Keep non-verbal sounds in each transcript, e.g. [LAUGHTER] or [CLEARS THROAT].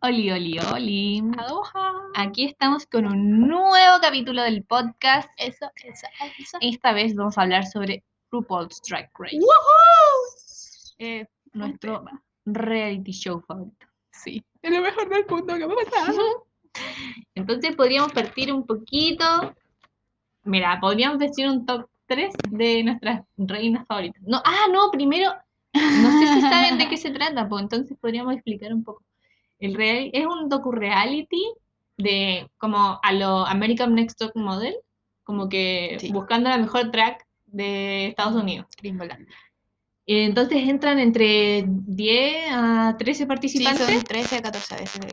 Oli, oli, oli. Aloha. Aquí estamos con un nuevo capítulo del podcast. Eso, eso, eso. Esta vez vamos a hablar sobre RuPaul's Drag Race, ¡Woohoo! eh, nuestro reality show favorito. Sí, es lo mejor del mundo que me ha pasado. [LAUGHS] Entonces podríamos partir un poquito. Mira, podríamos decir un top 3 de nuestras reinas favoritas. No, ah, no, primero, no sé si saben de qué se trata, pues entonces podríamos explicar un poco. El real, es un docu-reality de como a lo American Next Top Model, como que Sí. buscando la mejor track de Estados Unidos. Gringoland. Y entonces entran entre 10 a 13 Sí, participantes son 13 a 14 veces.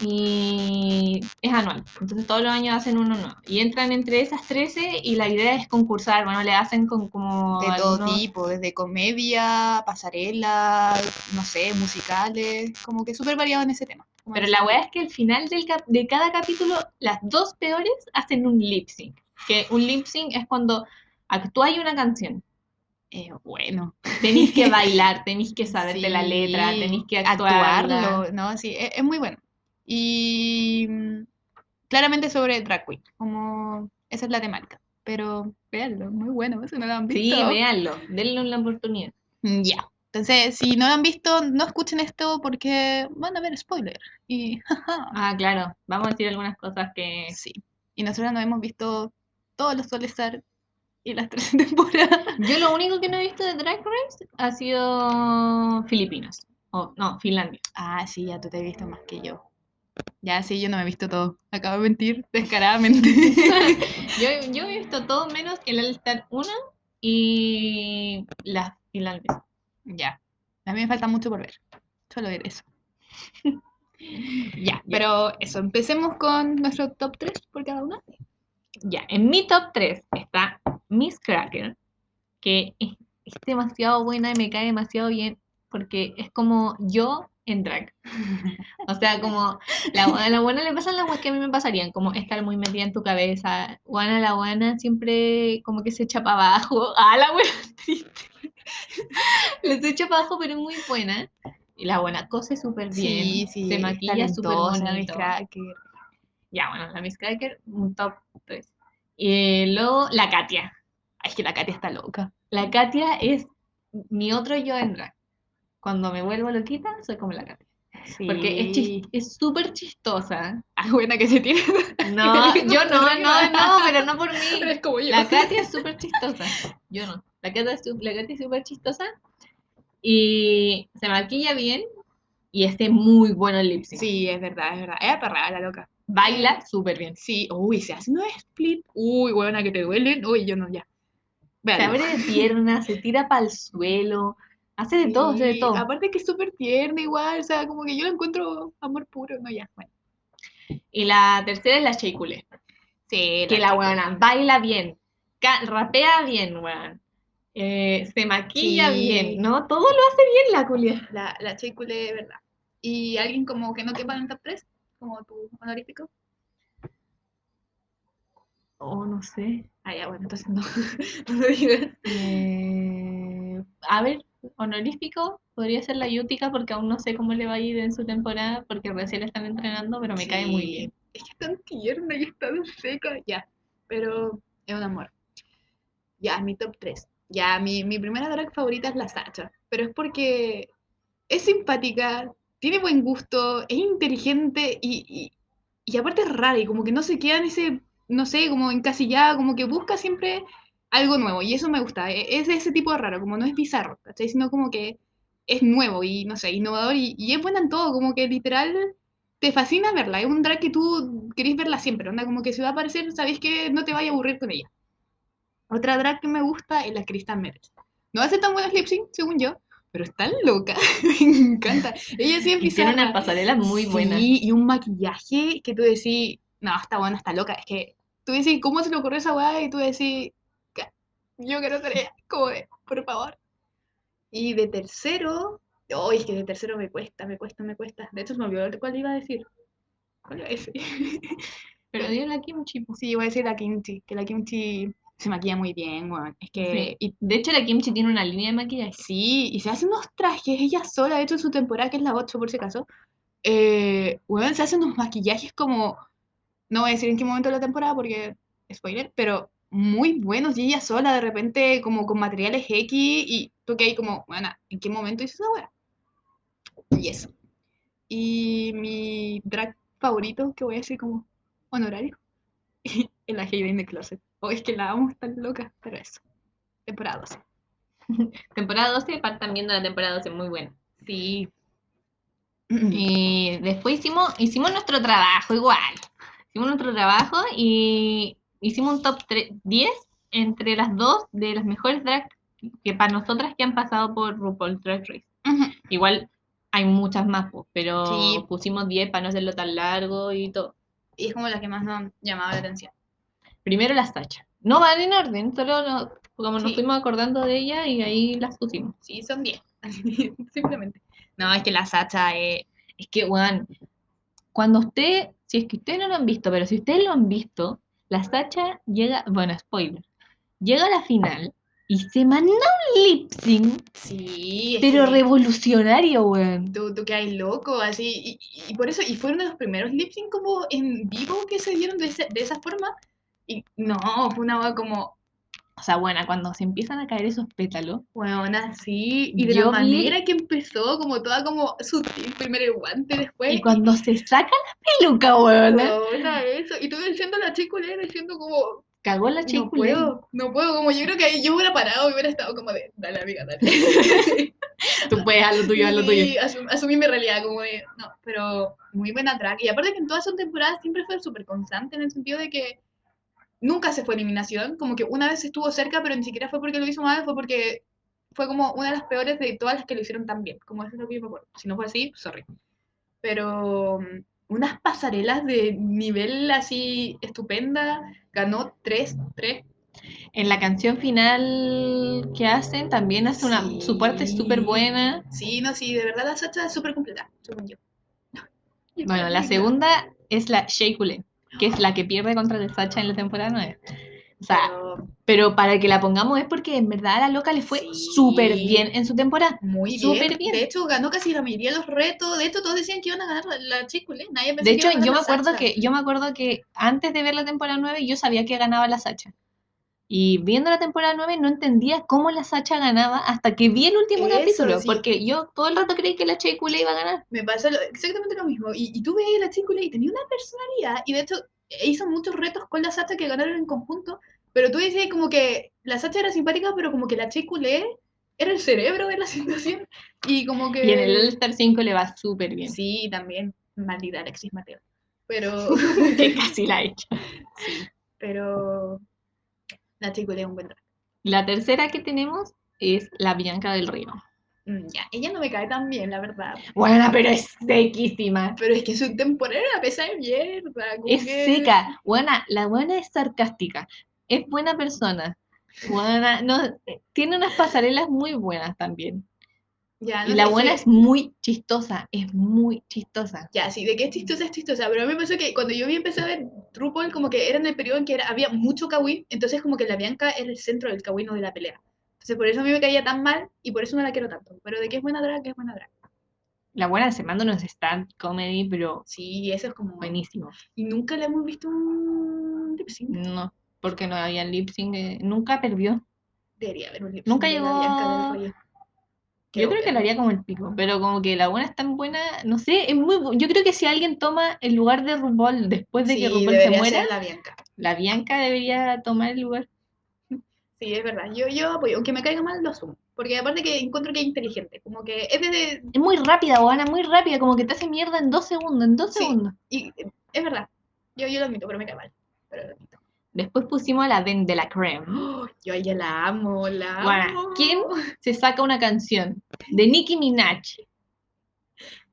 De y es anual. Entonces todos los años hacen uno nuevo. Y entran entre esas 13 y la idea es concursar. Bueno, le hacen con como De todo algunos- tipo, desde comedia, pasarela, no sé, musicales, como que súper variado en ese tema. Pero la weá es que al final del cap- de cada capítulo, las dos peores hacen un lip sync. Que un lip sync es cuando actúas una canción. Eh, bueno. Tenéis que [LAUGHS] bailar, tenéis que saberte la Sí, letra, tenéis que actuarla. actuarlo, ¿no? Sí, es, es muy bueno. Y mm, claramente sobre drag queen, como esa es la temática. Pero véanlo, muy bueno, si no lo han Sí, visto. véanlo, denle una oportunidad. Mm, Ya. Entonces, si no lo han visto, no escuchen esto porque van a ver spoiler. Y Ah, claro, vamos a decir algunas cosas que... sí. Y nosotros no hemos visto todos los All Star y las tres [LAUGHS] temporadas. Yo lo único que no he visto de Drag Race ha sido Filipinas. O, no, Finlandia. Ah, sí, ya tú te has visto más que yo. Ya, sí, yo no me he visto todo. Acabo de mentir descaradamente. [LAUGHS] Yo, yo he visto todo menos el All Star 1 y las finlandesas. Ya. A mí me falta mucho por ver. Solo ver eso. [LAUGHS] ya, pero eso, empecemos con nuestro top 3 por cada una. Ya, en mi top 3 está Miss Cracker, que es, es demasiado buena y me cae demasiado bien porque es como yo en drag. O sea, como la, a la buena le pasan las weas que a mí me pasarían, como estar muy metida en tu cabeza. Juana la buena siempre como que se echa para abajo. [LAUGHS] Ah, la buena triste. Les echa para abajo, pero es muy buena. Y la buena cose súper bien. Sí, sí. Se maquilla súper bonito. Ya, bueno, la Miss Cracker, un top 3. Y luego la Katia. Ay, es que la Katia está loca. La Katia es mi otro yo en drag. Cuando me vuelvo loquita, soy como la Katia. Sí. Porque es chis- es súper chistosa. [LAUGHS] Ah, buena que se tiene. No, [LAUGHS] yo no, no, no, pero no por mí. [LAUGHS] Eres como yo. La Katia es súper chistosa. Yo no. La Katia es es súper chistosa. Y se maquilla bien. Y este muy bueno el lip sync. Sí, es verdad, es verdad. Es aperrada la loca. Baila súper bien. Sí, uy, se hace unos split. Uy, buena que te duelen. Uy, yo no, ya. Se abre de piernas, se tira para el suelo. Hace de todo, hace de todo. Aparte que es súper tierna igual, o sea, como que yo la encuentro amor puro, no, ya, bueno. Y la tercera es la Shea Coulee, Sí, que la buena baila bien, rapea bien, weón. Eh, se maquilla Sí. bien, ¿no? Todo lo hace bien la culia. La, la de verdad. ¿Y alguien como que no quepa en el top 3? Como tu honorífico. Oh, no sé. Ah, ya, bueno, entonces no, [LAUGHS] no lo digas. Eh, a ver, honorífico podría ser la Yutica porque aún no sé cómo le va a ir en su temporada porque recién la están entrenando, pero me cae muy bien. Es que es tan tierna y es tan seca, ya. Pero es un amor. Ya, mi top 3. Ya, mi, mi primera drag favorita es la Sacha. Pero es porque es simpática, tiene buen gusto, es inteligente y, y, y aparte es rara y como que no se queda en ese, no sé, como encasillada, como que busca siempre algo nuevo y eso me gusta. e- Es de ese tipo de raro, como no es bizarro, ¿cachai? Sino como que es nuevo y, no sé, innovador y, y es buena en todo, como que literal te fascina verla. Es un drag que tú querés verla siempre, onda, como que si va a aparecer, sabéis que no te vaya a aburrir con ella. Otra drag que me gusta es la Kristen Meres. No hace tan buenas lip sync, según yo, pero es tan loca, [LAUGHS] me encanta. Ella siempre tiene una pasarela muy buena. Sí, y un maquillaje que tú decís, no, está buena, está loca. Es que tú decís, ¿cómo se le ocurrió esa weá? Y tú decís, "Ca- yo quiero ella, como de, por favor. Y de tercero, oh, es que de tercero me cuesta, me cuesta, me cuesta. De hecho, me olvidó cuál iba a decir. ¿Cuál iba a decir? [LAUGHS] Pero dio la kimchi. po. Sí, iba a decir la Kimchi, que la Kimchi se maquilla muy bien, weón. Es que, Sí. Y de hecho la kimchi tiene una línea de maquillaje. Sí, y se hace unos trajes ella sola, de hecho en su temporada, que es la 8 por si acaso, eh, weón, se hacen unos maquillajes como, no voy a decir en qué momento de la temporada porque, spoiler, pero muy buenos y ella sola de repente como con materiales X y tú que hay como, bueno, ¿en qué momento hizo esa weá? Y eso. Y mi drag favorito, que voy a decir como honorario, [LAUGHS] es la Hayden de Closet. O es que la amo, tan loca, pero eso. Temporada 12. [LAUGHS] Temporada 12, partan viendo la temporada 12, muy buena. Sí. [CLEARS THROAT] Y después hicimos, hicimos nuestro trabajo igual. Hicimos nuestro trabajo y hicimos un top 3 10 entre las dos de las mejores drag que para nosotras que han pasado por RuPaul's Drag Race. Igual hay muchas más, pues, pero Sí. pusimos 10 para no hacerlo tan largo y todo. Y es como la que más nos llamaba la atención. Primero la Sacha. No van en orden, solo no- como nos fuimos acordando de ella y ahí las pusimos. Sí, son 10. [LAUGHS] Simplemente. No, es que la Sacha es... Es que, weón, cuando usted, si es que ustedes no lo han visto, pero si ustedes lo han visto, la Sacha llega, bueno, spoiler, llega a la final y se manda un lip sync, Sí. pero que revolucionario, weón. Tú, tú que hay loco, así. Y, y por eso, y fueron de los primeros lip sync como en vivo que se dieron de, ese- de esa forma. Y no, fue una hueá como, O sea, bueno, cuando se empiezan a caer esos pétalos, Weona, sí, y de la vi- manera que empezó, como toda como sutil, primero el guante, después. y cuando se saca la peluca, weón, Weona, eso. Y tú diciendo la chica diciendo como, cagó la no chica. puedo, no puedo, como yo creo que ahí yo hubiera parado y hubiera estado como de, dale amiga, dale. [LAUGHS] Tú puedes a lo tuyo, a lo tuyo. Sí, asum- asumí mi realidad, como de, no, pero muy buena track. Y aparte que en todas sus temporadas siempre fue súper constante en el sentido de que nunca se fue a eliminación, como que una vez estuvo cerca, pero ni siquiera fue porque lo hizo mal, fue porque fue como una de las peores de todas las que lo hicieron tan bien, como eso es lo que yo me acuerdo. Si no fue así, sorry. Pero mm, unas pasarelas de nivel así estupenda, ganó 3, 3. En la canción final que hacen, también hace una, Sí. su parte súper buena. Sí, no, sí, de verdad la Sacha es súper completa, según yo. [LAUGHS] Bueno, la segunda es la Shea Coulee, que es la que pierde contra la Sacha en la temporada 9. O sea, Pero pero para que la pongamos es porque en verdad a la loca le fue Sí. súper bien en su temporada. muy bien. bien. De hecho, ganó casi la mayoría de los retos. De hecho, todos decían que iban a ganar la, Chiculé. Nadie pensó De que hecho, iba a ganar yo me acuerdo Sacha. que yo me acuerdo que antes de ver la temporada 9 yo sabía que ganaba la Sacha. Y viendo la temporada 9 no entendía cómo la Sacha ganaba hasta que vi el último Eso, capítulo, sí. porque yo todo el rato creí que la Coulee iba a ganar. Me pasa lo- exactamente lo mismo. Y, y tú veías a la Chiculé y tenía una personalidad. Y de hecho, hizo muchos retos con la Sacha que ganaron en conjunto. Pero tú decías como que la Sacha era simpática, pero como que la Chiculé era el cerebro de la [LAUGHS] situación. Y como que. Y en el All Star 5 le va súper bien. Sí, también. Maldita Alexis Mateo. Pero. [LAUGHS] que casi la ha hecho. [LAUGHS] sí. Pero. La Chiculé es un buen drag. La tercera que tenemos es la Bianca del Río. Mm, Ya, ella no me cae tan bien, la verdad. Bueno, pero es sequísima. Pero es que su temporada era pesa de mierda. Es que- seca. Buena, la buena es sarcástica. Es buena persona. Buena, no, tiene unas pasarelas muy buenas también. Ya, Y no la sé, buena que- es muy chistosa. Es muy chistosa. Ya, sí, de que es chistosa, es chistosa. Pero a mí me pasó que cuando yo vi empecé a ver RuPaul, como que era en el periodo en que era- había mucho Kawin, entonces como que la Bianca era el centro del Kawin o de la pelea. Entonces por eso a mí me caía tan mal y por eso no la quiero tanto. Pero de que es buena drag, que es buena drag. La buena se manda unos stand comedy, pero Sí, eso es como... buenísimo. Y nunca le hemos visto un lip sync. No, porque no había lip sync. eh, Nunca perdió. Debería haber un lip sync Nunca de la llegó Bianca a- del Río. Qué Yo creo que lo haría como el pico, pero como que la buena es tan buena, no sé, es muy bu- yo creo que si alguien toma el lugar de RuPaul después de que RuPaul se muera, ser la Bianca. la Bianca debería tomar el lugar. Sí, es verdad. Yo, yo apoyo. Aunque me caiga mal, lo asumo. Porque aparte que encuentro que es inteligente. Como que es de... de- Es muy rápida, Juana, muy rápida, como que te hace mierda en dos segundos, en dos Sí. segundos. y eh, es verdad. Yo, yo lo admito, pero me cae mal. Pero lo admito. Después pusimos a la Den de la Creme. ¡Oh! yo a ella la amo, la amo. ¿quién se saca una canción de Nicki Minaj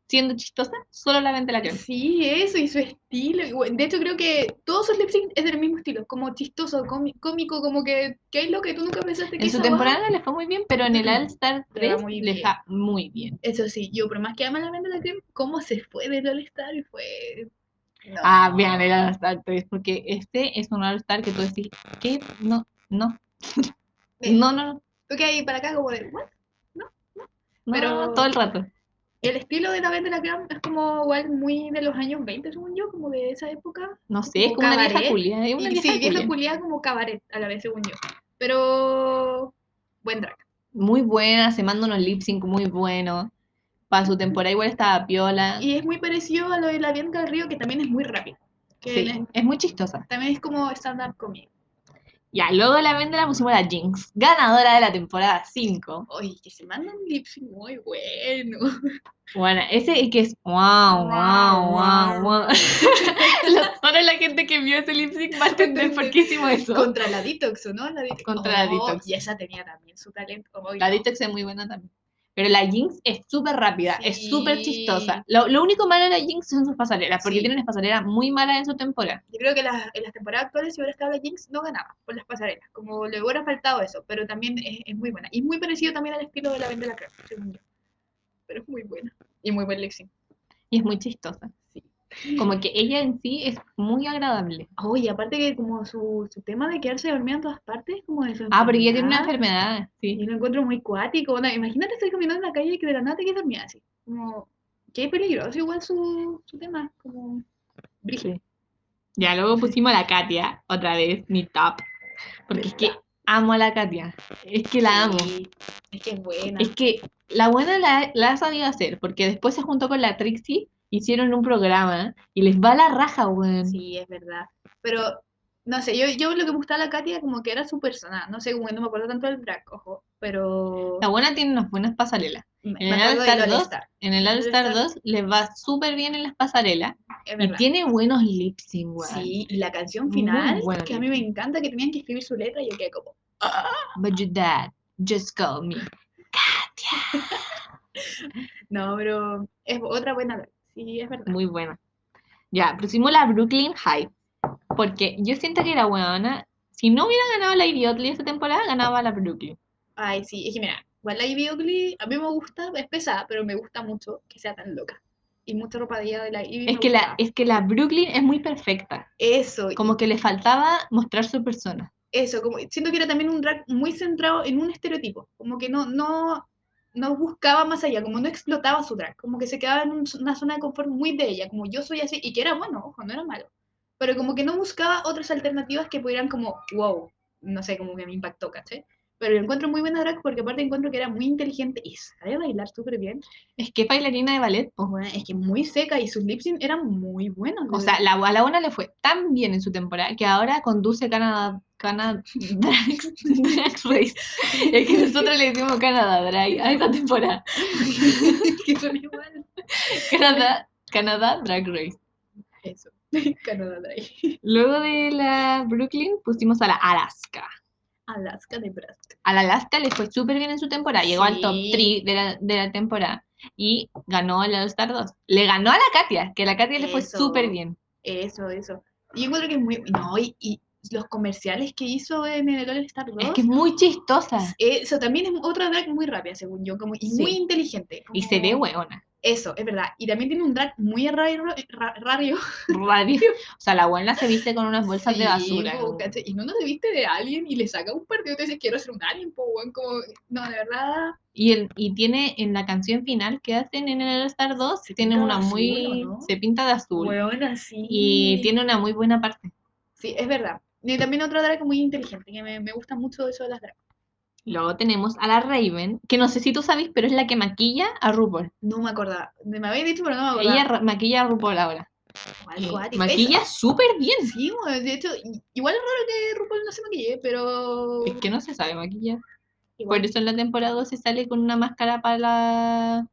siendo chistosa? Solo la Den de la Creme. Sí, eso, y su estilo. bueno, De hecho, creo que todos sus lip sync es del mismo estilo. Como chistoso, cómi- cómico, como que, que es lo que tú nunca pensaste que En su temporada le fue muy bien, pero en el All Star Le va 3 muy le bien. va muy bien. Eso sí, yo por más que ama la mente de la crema, cómo se fue del All Star y fue... No. Ah, vean el All Star 3, porque este es un All Star que tú decís, ¿qué? No, no, no, no, no, Tú que hay para acá como de, ¿what? no, pero- todo el rato. El estilo de la Vendela Cram es como igual muy de los años 20, según yo, como de esa época. No sé, es Como como una vieja cabaret. culia. Es una Y vieja sí, vieja culia. como cabaret a la vez, según yo. Pero buen drag. Muy buena, se manda unos lip sync muy buenos. Para su temporada igual estaba piola. Y es muy parecido a lo de la Bianca del Río, que también es muy rápido. Que Sí, es- es muy chistosa. también es como stand-up comedy. Ya, luego de la venda la pusimos a la Jinx, ganadora de la temporada 5. Oye, que se manda un lip sync muy bueno. Bueno, ese es que es wow, wow, wow, wow. Solo la gente que vio ese lip sync va a entender por qué hicimos eso. Contra la Detox, ¿o no? La Detox. Contra la Oh, Detox. Y esa tenía también su talento. Oye, La no. Detox es muy buena también. Pero la Jinx es súper rápida, es Sí. súper chistosa. Lo, lo único malo de la Jinx son sus pasarelas, porque Sí. tiene unas pasarelas muy malas en su temporada. Yo creo que las- en las temporadas actuales, si hubiera estado la Jinx, no ganaba por las pasarelas. Como le hubiera faltado eso, pero también es, es muy buena. Y muy parecido también al estilo de la Vende la Crema, según yo. Pero es muy buena. Y muy buen sync. Y es muy chistosa. Como que ella en sí es muy agradable. Oye, aparte que como su, su tema de quedarse dormida en todas partes, como de su Ah, porque ella tiene una enfermedad, sí. Y lo encuentro muy cuático. imagínate estar caminando en la calle y que de la nada te quedes dormida así. Como, qué peligroso igual su, su tema. Como, brígido. Ya, luego pusimos a la Katia, otra vez, mi top. Porque es que amo a la Katia. Es que la amo. Sí, Es que es buena. Es que la buena la, la ha sabido hacer, porque después se juntó con la Trixie, hicieron un programa y les va la raja, weón. Sí, es verdad. Pero, no sé, yo, yo lo que me gustaba de la Katia como que era su persona. No sé, como no me acuerdo tanto del drag, ojo. Pero. La buena tiene unas buenas pasarelas. en el All 2, Star, En el All Star. 2 les va súper bien en las pasarelas y tiene buenos lip sync, weón. Sí, y la canción final, que a mí me encanta que tenían que escribir su letra y yo quedé como. But your dad just called me. [LAUGHS] No, pero es otra buena. Sí, es verdad. Muy buena. Ya, pusimos la Brooklyn Hype. Porque yo siento que la weona, si no hubiera ganado la Idiotly esta temporada, ganaba la Brooklyn. Ay, sí, es que mira, igual la Ivy Ugly a mí me gusta, es pesada, pero me gusta mucho que sea tan loca. Y mucha ropa de la Ivy. Es que, la, es que la Brooklyn es muy perfecta. Eso, y- Como que le faltaba mostrar su persona. eso, como siento que era también un drag muy centrado en un estereotipo, como que no, no, no buscaba más allá, como no explotaba su drag, como que se quedaba en un- una zona de confort muy de ella, como yo soy así, y que era bueno, ojo, no era malo, pero como que no buscaba otras alternativas que pudieran como, wow, no sé, como que me impactó, ¿caché? Pero yo encuentro muy buena drag porque aparte encuentro que era muy inteligente y sabe bailar súper bien. Es que es bailarina de ballet. po. Bueno, es que muy seca y sus lip sync eran muy buenos. O sea, la, a la buena le fue tan bien en su temporada que ahora conduce Canadá. Canadá [LAUGHS] Drag, Drag Race. Es que nosotros le decimos Canadá Drag a esta temporada. [LAUGHS] que son igual. Canadá, Canadá Drag Race. Eso. [LAUGHS] Canadá Drag. Luego de la Brooklyn pusimos a la Alaska. Alaska de Nebraska. A la Alaska le fue súper bien en su temporada. Llegó al top Sí. 3 de la, de la temporada. Y ganó el All Star 2. Le ganó a la Katia, que a la Katia le fue súper bien. Eso, eso. Y yo encuentro que es muy. No, y, y los comerciales que hizo en el All Star 2. Es que es muy chistosa. Eso también es otra drag muy rápida, según yo, como, y Sí. muy inteligente. Y se ve hueona. Eso, es verdad. Y también tiene un drag muy raro, ra- raro. Radio. O sea, la buena se viste con unas bolsas de Sí, basura. po. Y no, no te viste de alguien y le saca un partido y te dices, quiero ser un alien, po, como, no, de verdad, Y, el, y tiene en la canción final que hacen en el Star 2, Se tiene pinta de una azul, muy. Se pinta de azul. weón, así. Y tiene una muy buena parte. Sí, es verdad. Y también otra drag muy inteligente, que me, me gusta mucho eso de las drag. Luego tenemos a la Raven, que no sé si tú sabes, pero es la que maquilla a RuPaul. No me acordaba. Me había dicho, pero no me acordaba. Ella maquilla a RuPaul ahora. Cuático. maquilla súper bien. Sí, de hecho, igual es raro que RuPaul no se maquille, pero... Es que no se sabe maquillar. igual- Por eso en la temporada 2 se sale con una máscara para la,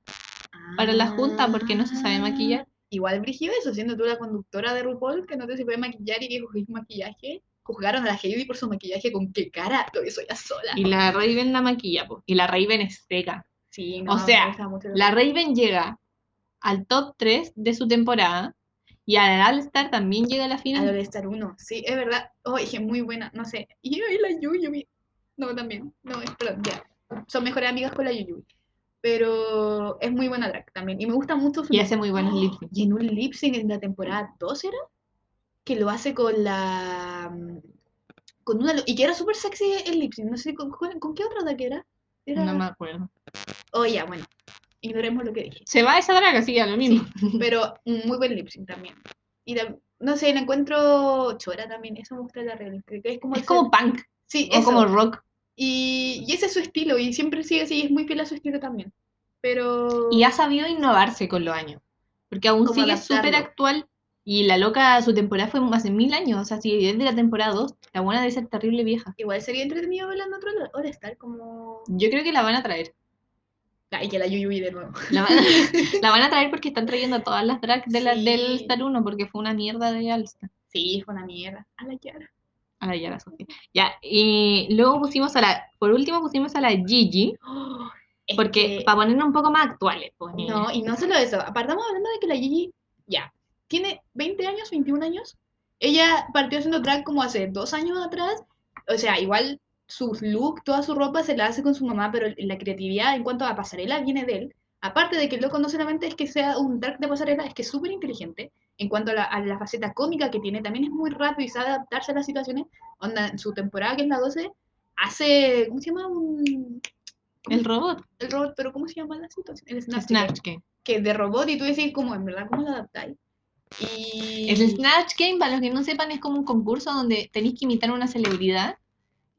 para la junta, porque no se sabe maquillar. Igual brígido eso, siendo tú la conductora de RuPaul, que no te se puede maquillar y que juzguéis maquillaje. Juzgaron a la Heidi por su maquillaje, ¿con qué cara? Lo hizo ella sola. Y la Raven la maquilla, po. y la Raven es seca. Sí, O me sea, La Raven llega al top 3 de su temporada y al All Star también llega a la final. lo de Star 1, sí, es verdad. Oh, muy buena, no sé. Y ahí la Yuyubi. No, también. No, es- perdón, ya. Son mejores amigas con la Yuyubi. Pero es muy buena drag también. Y me gusta mucho su Y hace muy buenos lip sync. [GASPS] Y en un lip sync en la temporada 2 era. Que lo hace con la. Con una. Y que era súper sexy el lip sync. No sé con, con, con qué otra drag era. Era... No me acuerdo. Oh, ya, bueno. ignoremos lo que dije. Se va esa draga, sí, a lo mismo. Pero muy buen lip sync también. Y tam- no sé, la encuentro chora también. Eso me gusta de la que Es como, Es como punk, Sí, o eso. como rock. Y, y ese es su estilo. Y siempre sigue así. Es muy fiel a su estilo también. Pero. Y ha sabido innovarse con los años. Porque aún sigue súper actual. Y la loca, su temporada fue hace mil años. O sea, si es de la temporada 2, la buena debe ser terrible vieja. Igual sería entretenido verla en otro All Star. Como. Yo creo que la van a traer. Ay, que la Yuyuy de nuevo. La van, [LAUGHS] la van a traer porque están trayendo a todas las drags de la, Sí. del Star 1 porque fue una mierda de Alsta. Sí, fue una mierda. A la Kiara. A la Yara Sofía. Ya, y luego pusimos a la, por último pusimos a la Gigi, [GASPS] Oh, porque que- para ponernos un poco más actuales, pues. No, y no solo eso. Apartamos hablando de que la Gigi, ya, tiene 20 años, 21 años. Ella partió haciendo drag como hace dos años atrás. O sea, igual su look, toda su ropa se la hace con su mamá, pero la creatividad en cuanto a pasarela viene de él. Aparte de que el loco no solamente es que sea un drag de pasarela, es que es súper inteligente. En cuanto a la, a la faceta cómica que tiene, también es muy rápido y sabe adaptarse a las situaciones. Onda, en su temporada, que es la 12, hace, ¿cómo se llama? Un, El robot, el robot, pero ¿cómo se llama la situación? El Snatch, Snatch Game. que de robot y tú decís como en verdad cómo lo adaptáis. Y El Snatch Game, para los que no sepan, es como un concurso donde tenéis que imitar a una celebridad.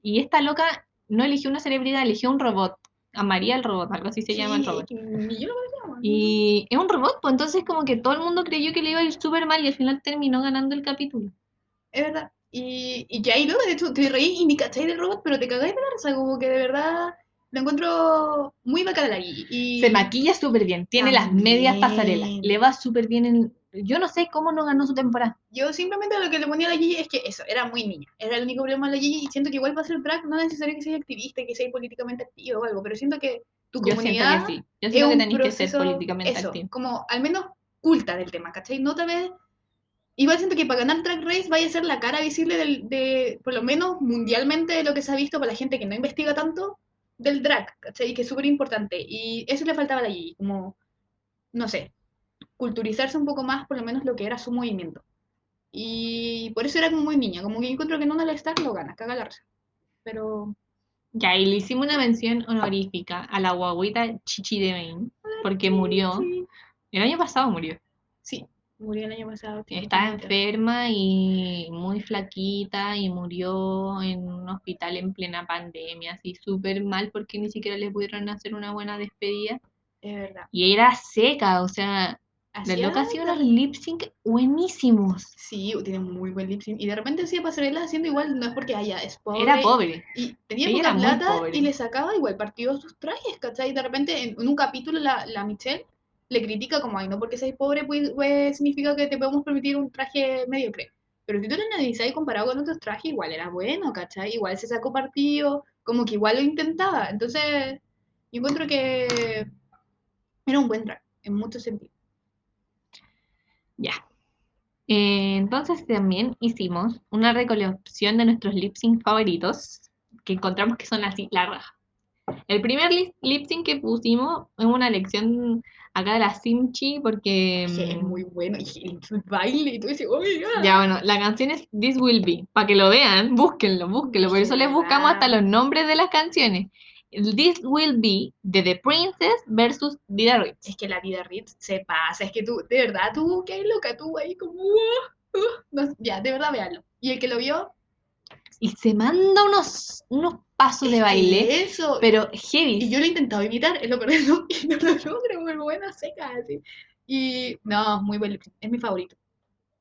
Y esta loca no eligió una celebridad, eligió un robot. A María el robot, algo así se llama el robot. ni yo lo Y es un robot, pues entonces como que todo el mundo creyó que le iba a ir súper mal y al final terminó ganando el capítulo. Es verdad. Y, y ya ahí luego, de hecho, te reí y ni cacháis del robot, pero te cagáis de la risa, como que de verdad lo encuentro muy bacana la Gigi. Y Se maquilla súper bien, tiene las medias pasarelas, le va súper bien en... Yo no sé cómo no ganó su temporada. yo simplemente lo que le ponía a la Gigi es que eso, era muy niña. Era el único problema de la Gigi y siento que igual para ser drag no es necesario que seas activista, que seas políticamente activo o algo, pero siento que tu Yo comunidad siento que sí. Yo es siento que un tenéis que ser proceso, políticamente eso, activo. como al menos culta del tema, ¿cachai? No te ves... Igual siento que para ganar Drag Race vaya a ser la cara visible del, de, por lo menos mundialmente, de lo que se ha visto para la gente que no investiga tanto del drag, ¿cachai? Que es súper importante. Y eso le faltaba a la Gigi, como, no sé, culturizarse un poco más, por lo menos lo que era su movimiento. Y por eso era como muy niña, como que yo encuentro que no al Star lo gana, caga la risa. Pero Ya, y le hicimos una mención honorífica a la guaguita Chichi de Main, porque murió. El año pasado murió. sí, murió el año pasado. Estaba 30. enferma y muy flaquita y murió en un hospital en plena pandemia, así súper mal porque ni siquiera le pudieron hacer una buena despedida. Es verdad. Y era seca, o sea, la loca hacía unos lip sync buenísimos. Sí, tiene muy buen lip sync. Y de repente hacía pasarela haciendo igual, no es porque haya, es pobre. Era pobre. Y tenía Ella poca plata y le sacaba igual partido sus trajes, ¿cachai? De repente en, en un capítulo la, la Michelle le critica como, ay, no porque seas pobre pues, pues, significa que te podemos permitir un traje mediocre. Pero si tú lo analizas y comparado con otros trajes, igual era bueno, ¿cachai? Igual se sacó partido, como que igual lo intentaba. Entonces, yo encuentro que era un buen drag, en muchos sentidos. Ya. Eh, entonces también hicimos una recolección de nuestros lip sync favoritos que encontramos que son así, la raja. El primer lip, lip sync que pusimos es una lección acá de la Simchi porque... Que es mm, muy bueno, y el baile, y tú dices, oh my God. Ya, bueno, la canción es This Will Be. Para que lo vean, búsquenlo, búsquenlo. Por Es eso les buscamos hasta los nombres de las canciones. This Will Be de The Princess versus Dida Ritz. Es que la vida Ritz se pasa, es que tú, de verdad, tú, qué loca, tú ahí como, uh, uh, no, ya, de verdad, véanlo. Y el que lo vio, Y se manda unos, unos pasos de baile, eso, pero y heavy. yo lo he intentado imitar, es lo todo, [LAUGHS] y no lo logro, muy buena seca, así. Y, no, muy buen lip es mi favorito.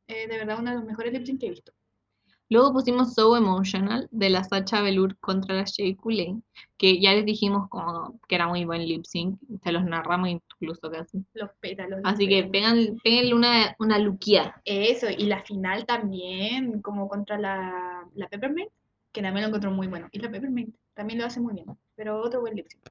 Eh, de verdad, uno de los mejores lip que he visto. Luego pusimos So Emotional de la Sacha Velour contra la Shea Coulee, que ya les dijimos como que era muy buen lip sync, se los narramos incluso casi. Los pétalos. los Así que pegan, una, una luquía. Eso, y la final también, como contra la, la Peppermint, que también lo encontró muy bueno. Y la Peppermint también lo hace muy bien, pero otro buen lip sync.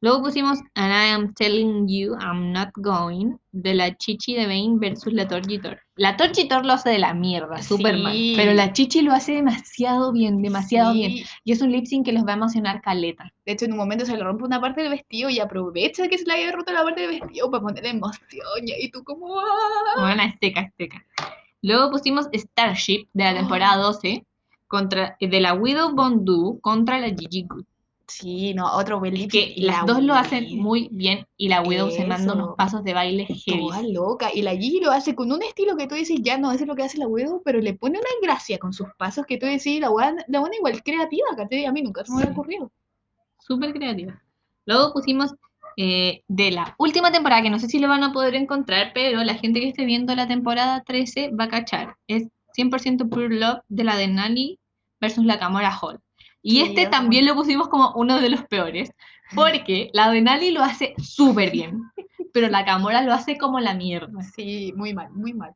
Luego pusimos And I Am Telling You I'm Not Going de la Chichi de Bane versus la Torjitor. La Torjitor lo hace de la mierda, súper mal. Sí. Pero la Chichi lo hace demasiado bien, demasiado Sí, bien. Y es un lip sync que los va a emocionar caleta. De hecho, en un momento se le rompe una parte del vestido y aprovecha que se le haya roto la parte del vestido para poner emoción. Y tú como... ¡ah! Bueno, es seca, es seca. Luego pusimos Starship de la temporada [GASPS] 12 contra, de la Widow Bondu contra la Gigi Good. Sí, no, otro lip Que y las la dos lo hacen muy bien y la Widow se manda unos pasos de baile heavy. Toda loca. Y la Gigi lo hace con un estilo que tú decís, ya no, eso es lo que hace la Widow, pero le pone una gracia con sus pasos que tú decís, la buena, la buena igual creativa, ¿cachai? A mí nunca se me hubiera Sí. ocurrido. Súper creativa. Luego pusimos eh, de la última temporada, que no sé si lo van a poder encontrar, pero la gente que esté viendo la temporada 13 va a cachar. Es 100% Pure Love de la de Nani versus la Camora Hall. Y este es también lo pusimos como uno de los peores, porque la de Nani lo hace súper bien, pero la Camora lo hace como la mierda. Sí, muy mal, muy mal.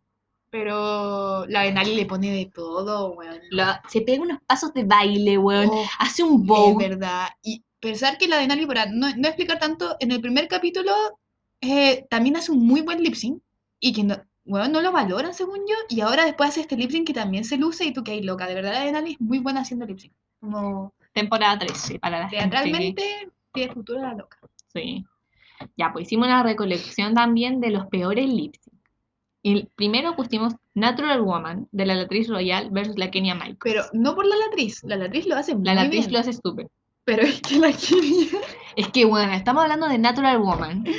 Pero la de Nali le pone de todo, weón. Lo- se pega unos pasos de baile, weón. Oh, Hace un es bow. verdad. Y pensar que la de Nali, para no, no explicar tanto, en el primer capítulo eh, también hace un muy buen lip sync y que no, weón, no lo valoran según yo. Y ahora después hace este lip sync que también se luce y tú que hay loca. De verdad, la de Nali es muy buena haciendo lip sync. Como Temporada 13, para la gente teatralmente tiene futuro la loca. Sí. Ya, pues hicimos una recolección también de los peores lip sync. Y primero pusimos Natural Woman de la Latriz Royal versus la Kenya Michael. Pero no por la latriz, la latriz lo hace muy La Latriz bien. lo hace súper. Pero es que la Kenia, Es que, bueno, estamos hablando de Natural Woman. [LAUGHS]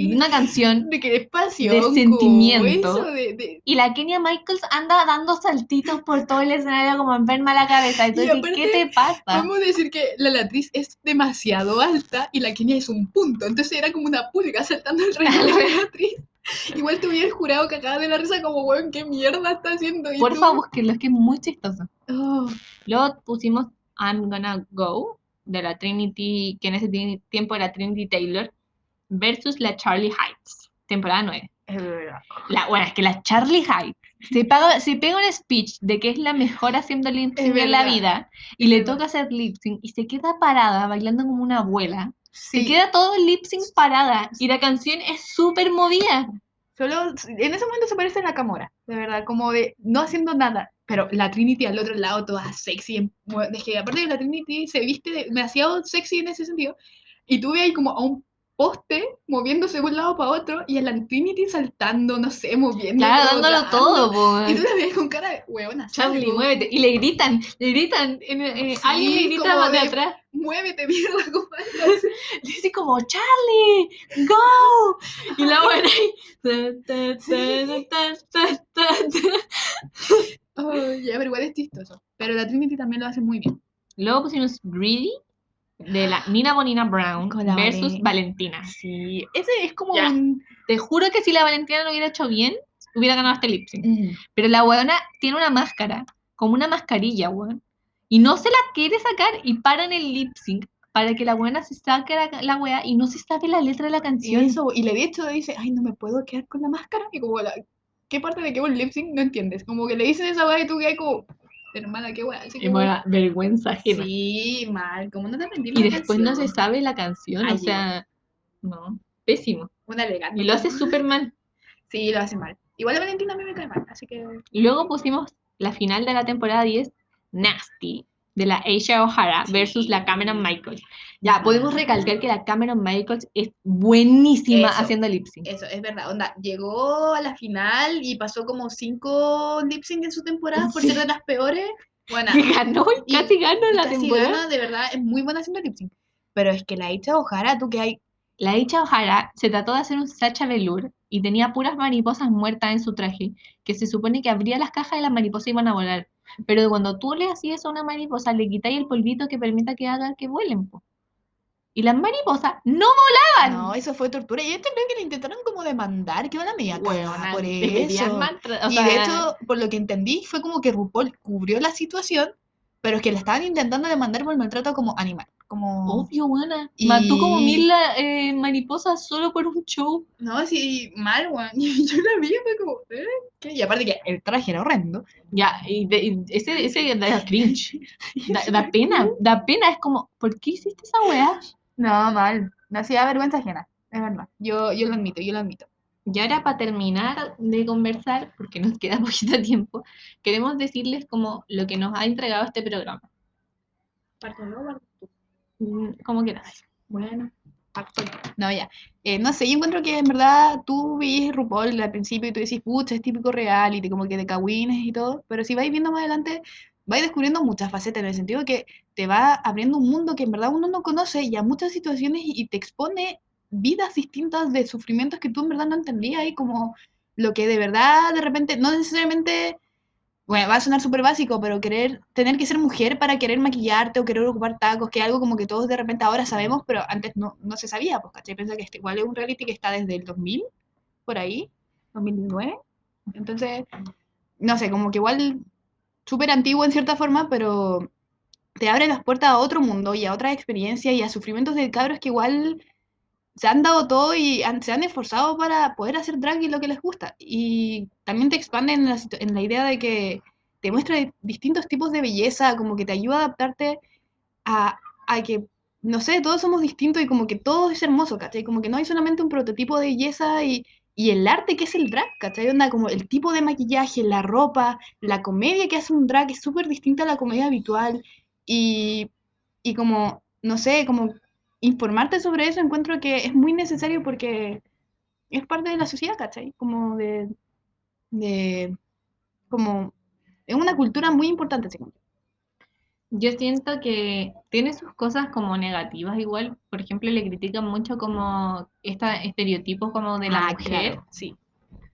Y una canción. de que espacio, De sentimiento. Eso de, de- Y la Kenya Michaels anda dando saltitos por todo el escenario como enferma la cabeza. Dices, aparte, ¿qué te pasa? Vamos a decir que la latriz es demasiado alta y la Kenia es un punto. Entonces era como una pulga saltando alrededor de la [LAUGHS] latriz. Igual tuviera el jurado que acaba de la risa como, weón, ¿qué mierda está haciendo? Y Por tú, favor, búsquenlo, es que es muy chistoso. oh, Luego pusimos I'm Gonna Go de la Trinity, que en ese ti- tiempo era Trinity Taylor, versus la Charlie Heights, temporada 9. es verdad. La, bueno, es que la Charlie Heights se, paga- se pega un speech de que es la mejor haciendo lip sync en la vida y es le verdad. toca hacer lip sync y se queda parada bailando como una abuela. Se queda todo el lip sync parada y la canción es súper movida. solo en ese momento se parece a la Camora, de verdad, como de no haciendo nada. Pero la Trinity al otro lado, toda sexy. Es que aparte de la Trinity se viste de- demasiado sexy en ese sentido. Y tú ves ahí como a un poste moviéndose de un lado para otro y a la Trinity saltando, no sé, moviendo. Claro, dándolo todo, [LAUGHS] po, Y tú la ves con cara de huevona. Charlie, muévete. Y le gritan, le gritan, en- eh, Sí, alguien le grita de de- atrás. Muévete, mierda, así. [LAUGHS] Le dice como, Charlie, go. Y la buena ahí. ya, pero igual es chistoso. Pero la Trinity también lo hace muy bien. Luego pusimos Greedy de la Nina Bonina Brown Con la versus Vale. Valentina. Sí, ese es como un... Te juro que si la Valentina lo hubiera hecho bien, hubiera ganado este lip sync. Mm. Pero la weona tiene una máscara, como una mascarilla, weón. Y no se la quiere sacar y paran el lip sync para que la buena se saque la, la wea y no se sabe la letra de la Y canción. eso, y le de hecho dice, ay, no me puedo quedar con la máscara. Y como la, ¿qué parte de qué un lip sync no entiendes? Como que le dicen esa weá y tú que como, hermana, qué. Así Y bueno, vergüenza ajena. sí, mal, como no te aprendí y después no se sabe la canción, Ay, o sea, no, pésimo. Una elegante. Y lo hace súper mal. [LAUGHS] Sí, lo hace mal. Igual a Valentina a mí me cae mal, así que... Luego pusimos la final de la temporada 10, Nasty, de la Aisha O'Hara versus la Cameron Michaels. Ya, podemos recalcar que la Cameron Michaels es buenísima Eso. haciendo lip sync. Eso, es verdad. Onda, llegó a la final y pasó como cinco lip sync en su temporada por ser de las peores. Bueno, [LAUGHS] Que ganó, Y- casi ganó y la casi temporada. gana, de verdad, es muy buena haciendo lip sync. Pero es que la hecha Ojara, tú que hay. La Aisha O'Hara se trató de hacer un Sacha Velour y tenía puras mariposas muertas en su traje, que se supone que abría las cajas y las mariposas iban a volar. Pero cuando tú le hacías a una mariposa, le quitáis el polvito que permita que haga que vuelen. po. Y las mariposas no volaban. No, eso fue tortura. Y esto creo que le intentaron como demandar, que van a media Huevona, [LAUGHS] por eso. y sea, de hecho, por lo que entendí, fue como que RuPaul cubrió la situación, pero es que la estaban intentando demandar por maltrato como animal. Como. Obvio, buena. Mató como Y- mil eh, mariposas solo por un show. No, sí, mal, weón. Y [LAUGHS] yo la vi y fue como, ¿eh? ¿Qué? Y aparte que el traje era horrendo. Ya, y, de- y ese, ese da [LAUGHS] cringe. Da, da [LAUGHS] pena, da pena. Es como, ¿por qué hiciste esa weá? No, mal. Me hacía vergüenza ajena. Es verdad. Yo, yo lo admito, yo lo admito. Y ahora para terminar de conversar, porque nos queda poquito tiempo, queremos decirles como lo que nos ha entregado este programa. Mm, Como quieras. Bueno, pacto. No, ya. Eh, no sé, yo encuentro que en verdad tú ves RuPaul al principio y tú decís, pucha, es típico reality, como que de cagüines y todo, pero si vais viendo más adelante, vais descubriendo muchas facetas, en el sentido que te va abriendo un mundo que en verdad uno no conoce y a muchas situaciones y te expone vidas distintas de sufrimientos que tú en verdad no entendías y como lo que de verdad de repente, no necesariamente, bueno, va a sonar súper básico, pero querer, tener que ser mujer para querer maquillarte o querer ocupar tacos, que es algo como que todos de repente ahora sabemos, pero antes no, no se sabía, pues, ¿cachai? Piensa que este, igual es un reality que está desde el 2000, por ahí, 2009. Entonces, no sé, como que igual súper antiguo en cierta forma, pero te abre las puertas a otro mundo y a otra experiencia y a sufrimientos de cabros que igual se han dado todo y se han esforzado para poder hacer drag y lo que les gusta. Y también te expande en la, en la idea de que te muestra distintos tipos de belleza, como que te ayuda a adaptarte a, a que, no sé, todos somos distintos y como que todo es hermoso, ¿cachai? Como que no hay solamente un prototipo de belleza y, y el arte que es el drag, ¿cachai? Onda, como el tipo de maquillaje, la ropa, la comedia que hace un drag es súper distinta a la comedia habitual y, y como, no sé, como informarte sobre eso encuentro que es muy necesario porque es parte de la sociedad, ¿cachai? Como de, de como, es una cultura muy importante, según yo siento que tiene sus cosas como negativas igual. Por ejemplo, le critican mucho como estos estereotipos como de la Ah, mujer. claro, sí.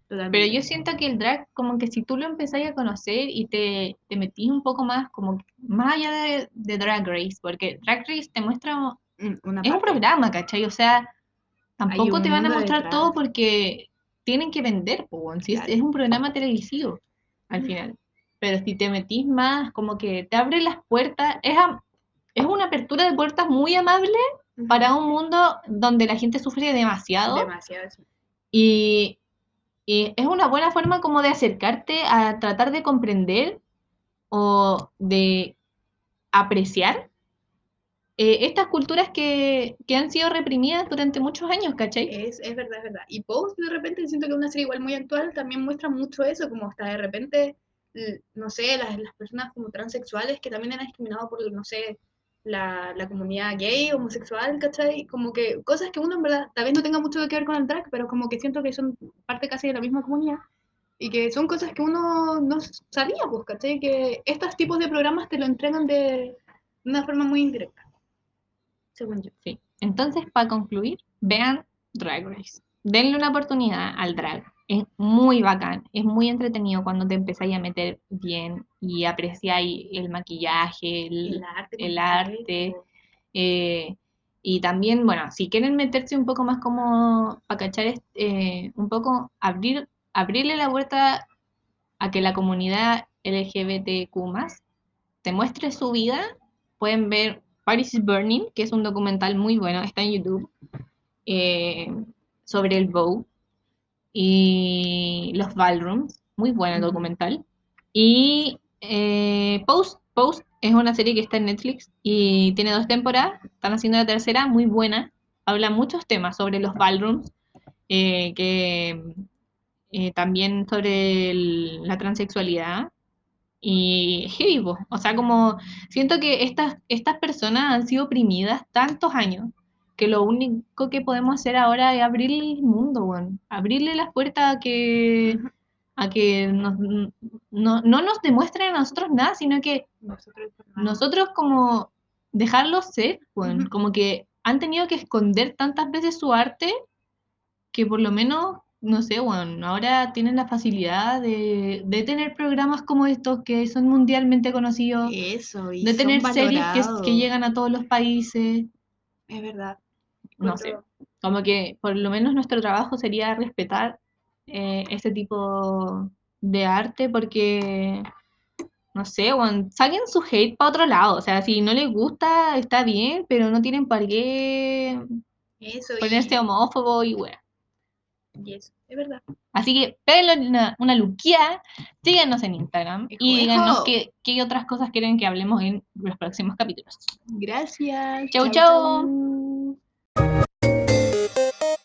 Pero yo siento que el drag, como que si tú lo empezáis a conocer y te, te metís un poco más, como más allá de, de Drag Race, porque Drag Race te muestra, una es un programa, ¿cachai? O sea, tampoco te van a mostrar detrás. todo porque tienen que vender, weón. Si es- Claro. es un programa televisivo al Mm. final. Pero si te metís más, como que te abre las puertas, es, am- es una apertura de puertas muy amable para un mundo donde la gente sufre demasiado Demasiado, sí. y, y es una buena forma como de acercarte a tratar de comprender o de apreciar eh, estas culturas que, que han sido reprimidas durante muchos años, ¿cachai? Es, es verdad, es verdad. Y Pose, de repente, siento que una serie igual muy actual, también muestra mucho eso, como hasta de repente, no sé, las, las personas como transexuales que también eran discriminados por, no sé, la, la comunidad gay, homosexual, ¿cachai? Como que cosas que uno en verdad tal vez no tenga mucho que ver con el drag, pero como que siento que son parte casi de la misma comunidad. Y que son cosas que uno no sabía, pues, ¿cachai? Que estos tipos de programas te lo entregan de una forma muy indirecta, según yo. Sí. Entonces, para concluir, vean Drag Race. Denle una oportunidad al drag. Es muy bacán, es muy entretenido cuando te empezáis a meter bien y apreciáis el maquillaje, el, El arte. el arte. eh, y también, bueno, si quieren meterse un poco más como para cachar, eh, un poco abrir, abrirle la puerta a que la comunidad LGBTQ te muestre su vida, pueden ver Paris is Burning, que es un documental muy bueno, está en YouTube, eh, sobre el Vogue y los ballrooms, muy bueno el documental. Y eh, Post, Post es una serie que está en Netflix y tiene dos temporadas, están haciendo la tercera, muy buena, habla muchos temas sobre los ballrooms, eh, que también sobre el- la transexualidad y heavy, po. o sea, como siento que estas, estas personas han sido oprimidas tantos años que lo único que podemos hacer ahora es abrirle el mundo, weón. abrirle las puertas a que, a que nos- no, no nos demuestren a nosotros nada, sino que Nosotros, como dejarlos ser. Ujú. como que han tenido que esconder tantas veces su arte que por lo menos, no sé, bueno, ahora tienen la facilidad de, de tener programas como estos que son mundialmente conocidos, Eso, y de son tener series que, llegan a todos los países, Es verdad. no sé, como que por lo menos nuestro trabajo sería respetar eh, ese tipo de arte porque... No sé, weón, saquen su hate para otro lado. O sea, si no les gusta, está bien, pero no tienen para qué Eso, ponerse y, homófobo y y eso, es verdad. Así que péguenle una, una luquía, síganos en Instagram y díganos qué, qué otras cosas quieren que hablemos en los próximos capítulos. Gracias. Chau, chau. chau.